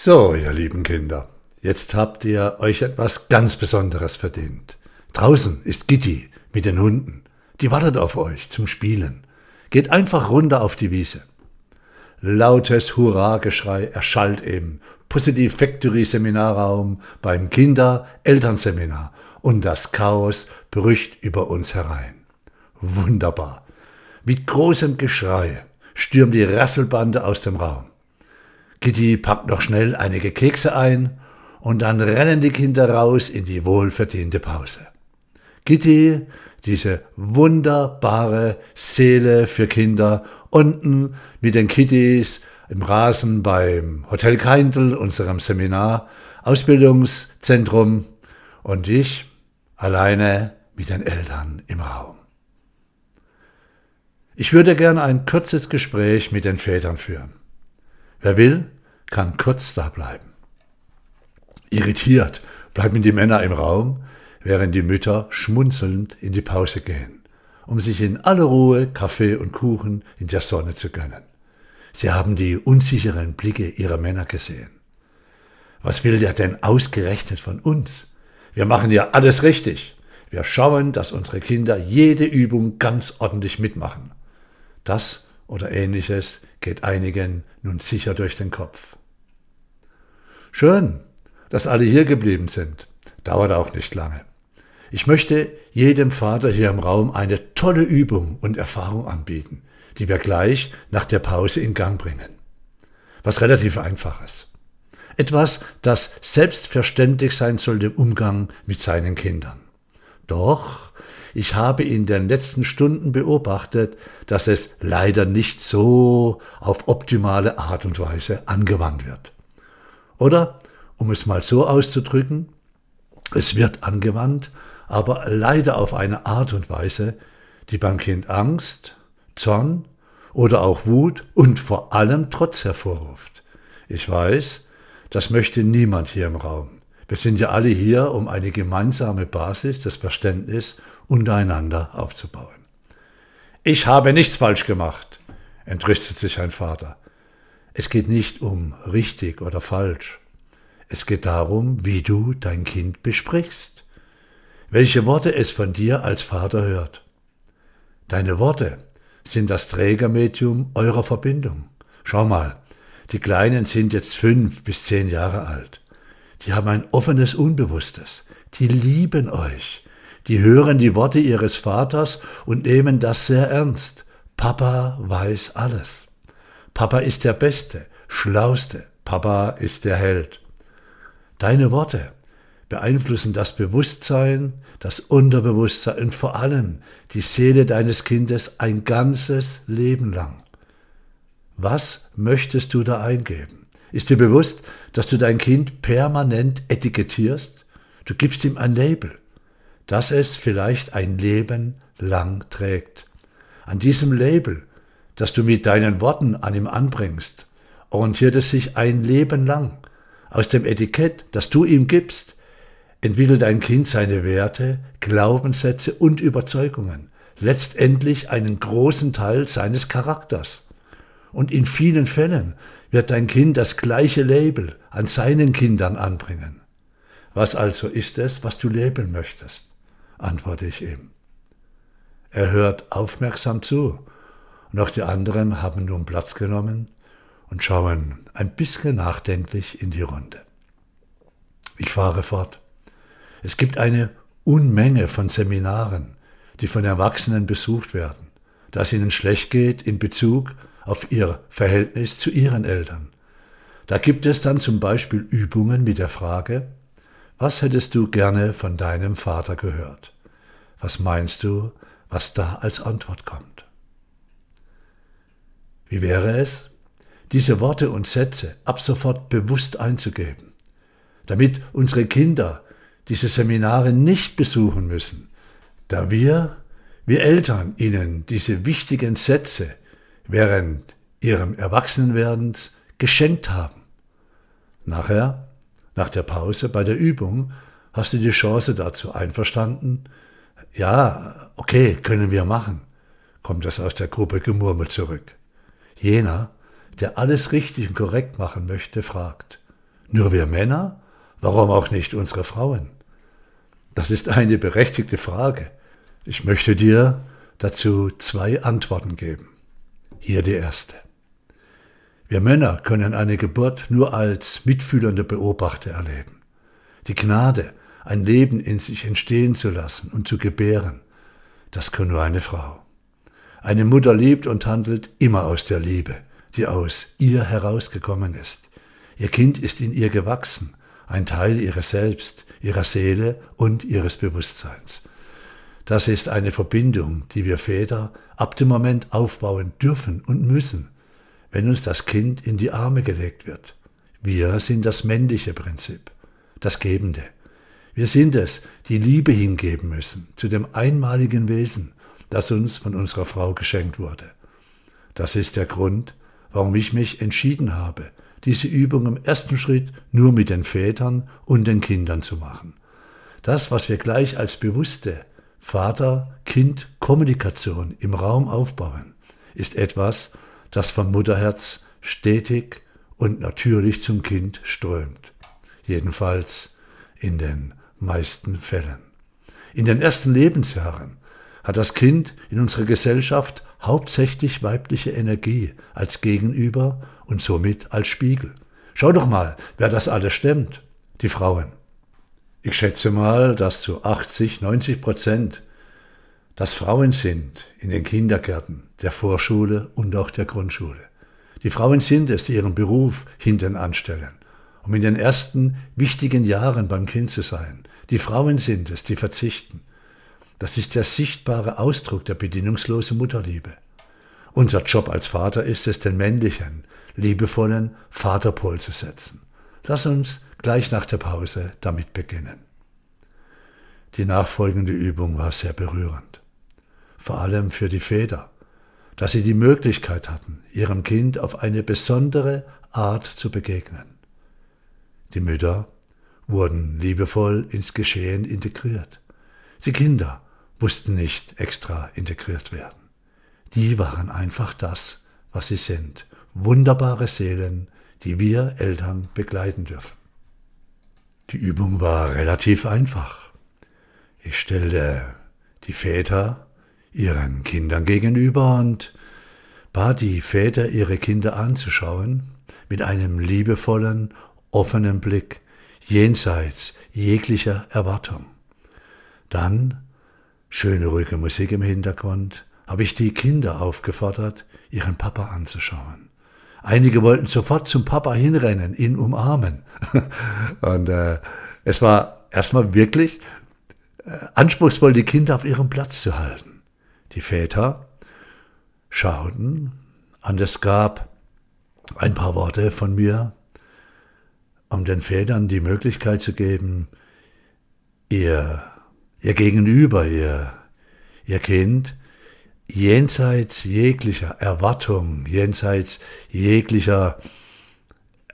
So, ihr lieben Kinder, jetzt habt ihr euch etwas ganz Besonderes verdient. Draußen ist Gitti mit den Hunden. Die wartet auf euch zum Spielen. Geht einfach runter auf die Wiese. Lautes Hurra-Geschrei erschallt im Positive Factory Seminarraum beim Kinder-Elternseminar und das Chaos bricht über uns herein. Wunderbar. Mit großem Geschrei stürmt die Rasselbande aus dem Raum. Kitty packt noch schnell einige Kekse ein und dann rennen die Kinder raus in die wohlverdiente Pause. Kitty, diese wunderbare Seele für Kinder, unten mit den Kittys im Rasen beim Hotel Keindl, unserem Seminar, Ausbildungszentrum und ich alleine mit den Eltern im Raum. Ich würde gern ein kurzes Gespräch mit den Vätern führen. Wer will, kann kurz da bleiben. Irritiert bleiben die Männer im Raum, während die Mütter schmunzelnd in die Pause gehen, um sich in aller Ruhe Kaffee und Kuchen in der Sonne zu gönnen. Sie haben die unsicheren Blicke ihrer Männer gesehen. Was will der denn ausgerechnet von uns? Wir machen ja alles richtig. Wir schauen, dass unsere Kinder jede Übung ganz ordentlich mitmachen. Das oder ähnliches geht einigen nun sicher durch den Kopf. Schön, dass alle hier geblieben sind. Dauert auch nicht lange. Ich möchte jedem Vater hier im Raum eine tolle Übung und Erfahrung anbieten, die wir gleich nach der Pause in Gang bringen. Was relativ einfaches. Etwas, das selbstverständlich sein soll im Umgang mit seinen Kindern. Doch ich habe in den letzten Stunden beobachtet, dass es leider nicht so auf optimale Art und Weise angewandt wird. Oder, um es mal so auszudrücken, es wird angewandt, aber leider auf eine Art und Weise, die beim Kind Angst, Zorn oder auch Wut und vor allem Trotz hervorruft. Ich weiß, das möchte niemand hier im Raum. Wir sind ja alle hier, um eine gemeinsame Basis, das Verständnis untereinander aufzubauen. Ich habe nichts falsch gemacht, entrüstet sich ein Vater. Es geht nicht um richtig oder falsch. Es geht darum, wie du dein Kind besprichst, welche Worte es von dir als Vater hört. Deine Worte sind das Trägermedium eurer Verbindung. Schau mal, die Kleinen sind jetzt fünf bis zehn Jahre alt. Die haben ein offenes Unbewusstes. Die lieben euch. Die hören die Worte ihres Vaters und nehmen das sehr ernst. Papa weiß alles. Papa ist der Beste, Schlauste. Papa ist der Held. Deine Worte beeinflussen das Bewusstsein, das Unterbewusstsein und vor allem die Seele deines Kindes ein ganzes Leben lang. Was möchtest du da eingeben? Ist dir bewusst, dass du dein Kind permanent etikettierst? Du gibst ihm ein Label, das es vielleicht ein Leben lang trägt. An diesem Label, das du mit deinen Worten an ihm anbringst, orientiert es sich ein Leben lang. Aus dem Etikett, das du ihm gibst, entwickelt dein Kind seine Werte, Glaubenssätze und Überzeugungen, letztendlich einen großen Teil seines Charakters. Und in vielen Fällen wird dein Kind das gleiche Label an seinen Kindern anbringen. Was also ist es, was du labeln möchtest? antworte ich ihm. Er hört aufmerksam zu, und auch die anderen haben nun Platz genommen und schauen ein bisschen nachdenklich in die Runde. Ich fahre fort. Es gibt eine Unmenge von Seminaren, die von Erwachsenen besucht werden, da es ihnen schlecht geht in Bezug auf ihr Verhältnis zu ihren Eltern. Da gibt es dann zum Beispiel Übungen mit der Frage, was hättest du gerne von deinem Vater gehört? Was meinst du, was da als Antwort kommt? Wie wäre es, diese Worte und Sätze ab sofort bewusst einzugeben, damit unsere Kinder diese Seminare nicht besuchen müssen, da wir, wir Eltern, ihnen diese wichtigen Sätze während ihrem Erwachsenwerdens geschenkt haben. Nachher, nach der Pause bei der Übung, hast du die Chance dazu einverstanden? Ja, okay, können wir machen, kommt es aus der Gruppe gemurmelt zurück. Jener, der alles richtig und korrekt machen möchte, fragt, Nur wir Männer? Warum auch nicht unsere Frauen? Das ist eine berechtigte Frage. Ich möchte dir dazu zwei Antworten geben. Hier die erste. Wir Männer können eine Geburt nur als mitfühlende Beobachter erleben. Die Gnade, ein Leben in sich entstehen zu lassen und zu gebären, das kann nur eine Frau. Eine Mutter liebt und handelt immer aus der Liebe, die aus ihr herausgekommen ist. Ihr Kind ist in ihr gewachsen, ein Teil ihrer selbst, ihrer Seele und ihres Bewusstseins. Das ist eine Verbindung, die wir Väter ab dem Moment aufbauen dürfen und müssen, wenn uns das Kind in die Arme gelegt wird. Wir sind das männliche Prinzip, das Gebende. Wir sind es, die Liebe hingeben müssen zu dem einmaligen Wesen, das uns von unserer Frau geschenkt wurde. Das ist der Grund, warum ich mich entschieden habe, diese Übung im ersten Schritt nur mit den Vätern und den Kindern zu machen. Das, was wir gleich als bewusste Vater-Kind-Kommunikation im Raum aufbauen, ist etwas, das vom Mutterherz stetig und natürlich zum Kind strömt. Jedenfalls in den meisten Fällen. In den ersten Lebensjahren hat das Kind in unserer Gesellschaft hauptsächlich weibliche Energie als Gegenüber und somit als Spiegel. Schau doch mal, wer das alles stemmt. Die Frauen. Ich schätze mal, dass zu 80, 90 Prozent das Frauen sind in den Kindergärten, der Vorschule und auch der Grundschule. Die Frauen sind es, die ihren Beruf hinten anstellen, um in den ersten wichtigen Jahren beim Kind zu sein. Die Frauen sind es, die verzichten. Das ist der sichtbare Ausdruck der bedienungslosen Mutterliebe. Unser Job als Vater ist es, den männlichen, liebevollen Vaterpol zu setzen. Lass uns gleich nach der Pause damit beginnen. Die nachfolgende Übung war sehr berührend vor allem für die Väter, dass sie die Möglichkeit hatten, ihrem Kind auf eine besondere Art zu begegnen. Die Mütter wurden liebevoll ins Geschehen integriert. Die Kinder mussten nicht extra integriert werden. Die waren einfach das, was sie sind, wunderbare Seelen, die wir Eltern begleiten dürfen. Die Übung war relativ einfach. Ich stellte die Väter ihren Kindern gegenüber und bat die Väter, ihre Kinder anzuschauen mit einem liebevollen, offenen Blick, jenseits jeglicher Erwartung. Dann, schöne ruhige Musik im Hintergrund, habe ich die Kinder aufgefordert, ihren Papa anzuschauen. Einige wollten sofort zum Papa hinrennen, ihn umarmen. Und äh, es war erstmal wirklich äh, anspruchsvoll, die Kinder auf ihrem Platz zu halten. Die Väter schauten und es gab ein paar Worte von mir, um den Vätern die Möglichkeit zu geben, ihr, ihr Gegenüber, ihr, ihr Kind, jenseits jeglicher Erwartung, jenseits jeglicher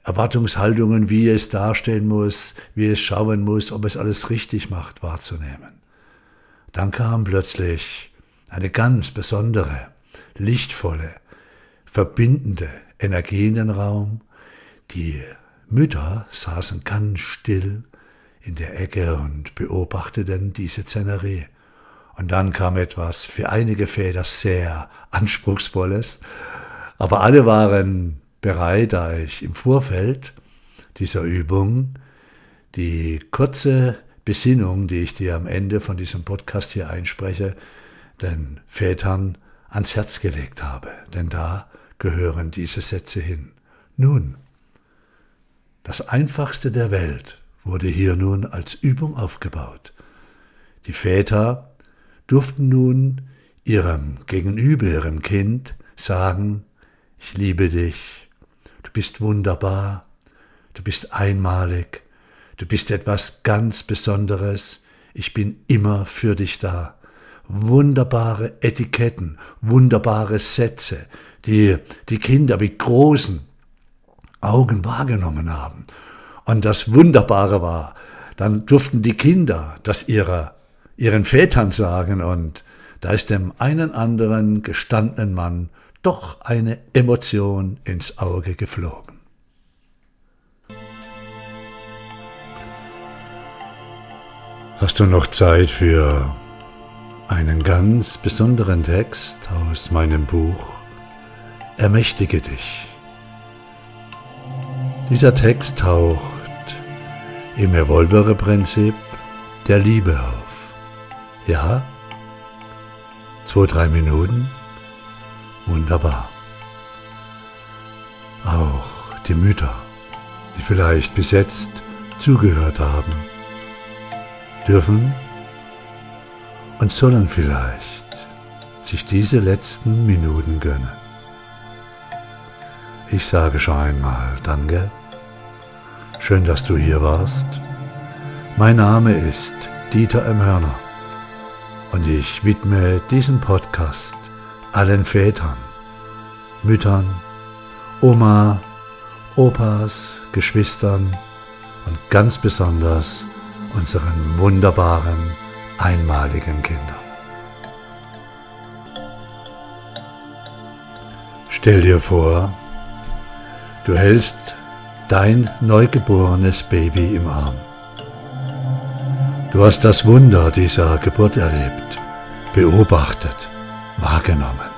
Erwartungshaltungen, wie es dastehen muss, wie es schauen muss, ob es alles richtig macht, wahrzunehmen. Dann kam plötzlich eine ganz besondere, lichtvolle, verbindende Energie in den Raum. Die Mütter saßen ganz still in der Ecke und beobachteten diese Szenerie. Und dann kam etwas für einige Väter sehr Anspruchsvolles, aber alle waren bereit, da ich im Vorfeld dieser Übung die kurze Besinnung, die ich dir am Ende von diesem Podcast hier einspreche, den Vätern ans Herz gelegt habe, denn da gehören diese Sätze hin. Nun, das Einfachste der Welt wurde hier nun als Übung aufgebaut. Die Väter durften nun ihrem Gegenüber, ihrem Kind sagen, ich liebe dich, du bist wunderbar, du bist einmalig, du bist etwas ganz Besonderes, ich bin immer für dich da wunderbare Etiketten, wunderbare Sätze, die die Kinder mit großen Augen wahrgenommen haben. Und das Wunderbare war, dann durften die Kinder das ihrer, ihren Vätern sagen und da ist dem einen anderen gestandenen Mann doch eine Emotion ins Auge geflogen. Hast du noch Zeit für einen ganz besonderen Text aus meinem Buch Ermächtige dich? Dieser Text taucht im Revolvere-Prinzip der Liebe auf. Ja? Zwei, drei Minuten? Wunderbar. Auch die Mütter, die vielleicht bis jetzt zugehört haben, dürfen und sollen vielleicht sich diese letzten Minuten gönnen. Ich sage schon einmal Danke. Schön, dass du hier warst. Mein Name ist Dieter M. Hörner und ich widme diesen Podcast allen Vätern, Müttern, Oma, Opas, Geschwistern und ganz besonders unseren wunderbaren, einmaligen Kindern. Stell dir vor, du hältst dein neugeborenes Baby im Arm. Du hast das Wunder dieser Geburt erlebt, beobachtet, wahrgenommen.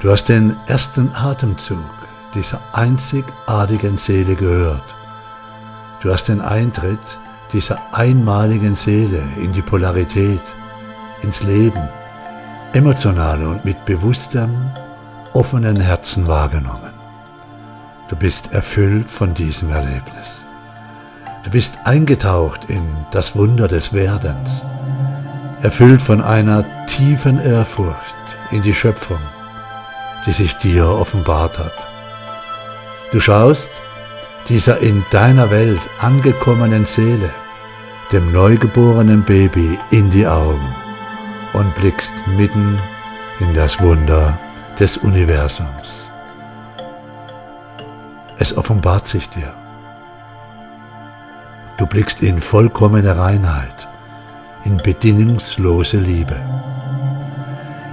Du hast den ersten Atemzug dieser einzigartigen Seele gehört. Du hast den Eintritt dieser einmaligen Seele in die Polarität, ins Leben, emotional und mit bewusstem, offenen Herzen wahrgenommen. Du bist erfüllt von diesem Erlebnis. Du bist eingetaucht in das Wunder des Werdens, erfüllt von einer tiefen Ehrfurcht in die Schöpfung, die sich dir offenbart hat. Du schaust dieser in deiner Welt angekommenen Seele dem neugeborenen Baby in die Augen und blickst mitten in das Wunder des Universums. Es offenbart sich dir. Du blickst in vollkommene Reinheit, in bedingungslose Liebe.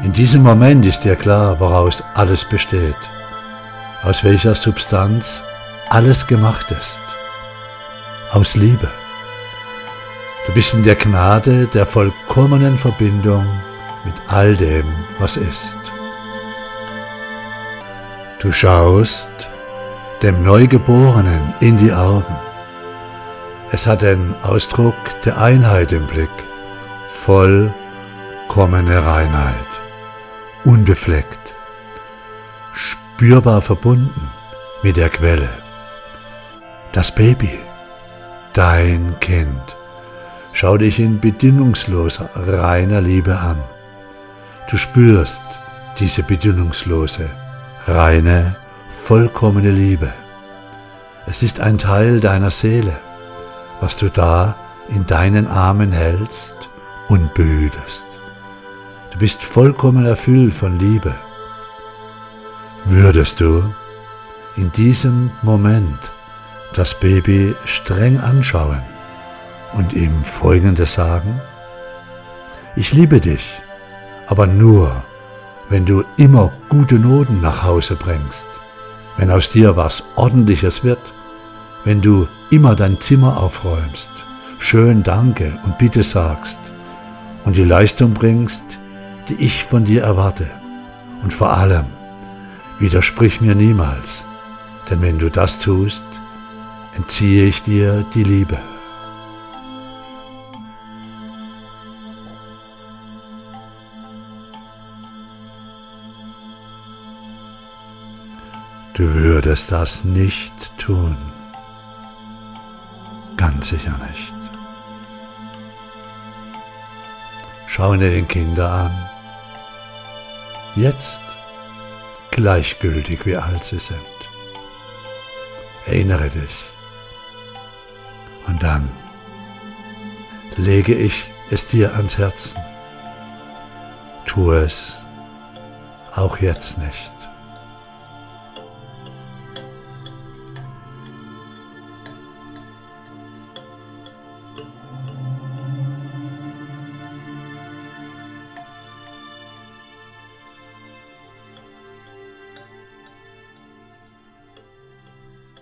In diesem Moment ist dir klar, woraus alles besteht, aus welcher Substanz alles gemacht ist. Aus Liebe. Du bist in der Gnade der vollkommenen Verbindung mit all dem, was ist. Du schaust dem Neugeborenen in die Augen. Es hat den Ausdruck der Einheit im Blick, vollkommene Reinheit, unbefleckt, spürbar verbunden mit der Quelle. Das Baby, dein Kind Schau dich in bedingungsloser, reiner Liebe an. Du spürst diese bedingungslose, reine, vollkommene Liebe. Es ist ein Teil deiner Seele, was du da in deinen Armen hältst und behütest. Du bist vollkommen erfüllt von Liebe. Würdest du in diesem Moment das Baby streng anschauen, und ihm Folgendes sagen? Ich liebe dich, aber nur, wenn du immer gute Noten nach Hause bringst, wenn aus dir was Ordentliches wird, wenn du immer dein Zimmer aufräumst, schön Danke und Bitte sagst und die Leistung bringst, die ich von dir erwarte. Und vor allem, widersprich mir niemals, denn wenn du das tust, entziehe ich dir die Liebe. Du würdest das nicht tun. Ganz sicher nicht. Schau dir den Kinder an. Jetzt gleichgültig, wie alt sie sind. Erinnere dich. Und dann lege ich es dir ans Herzen. Tu es auch jetzt nicht.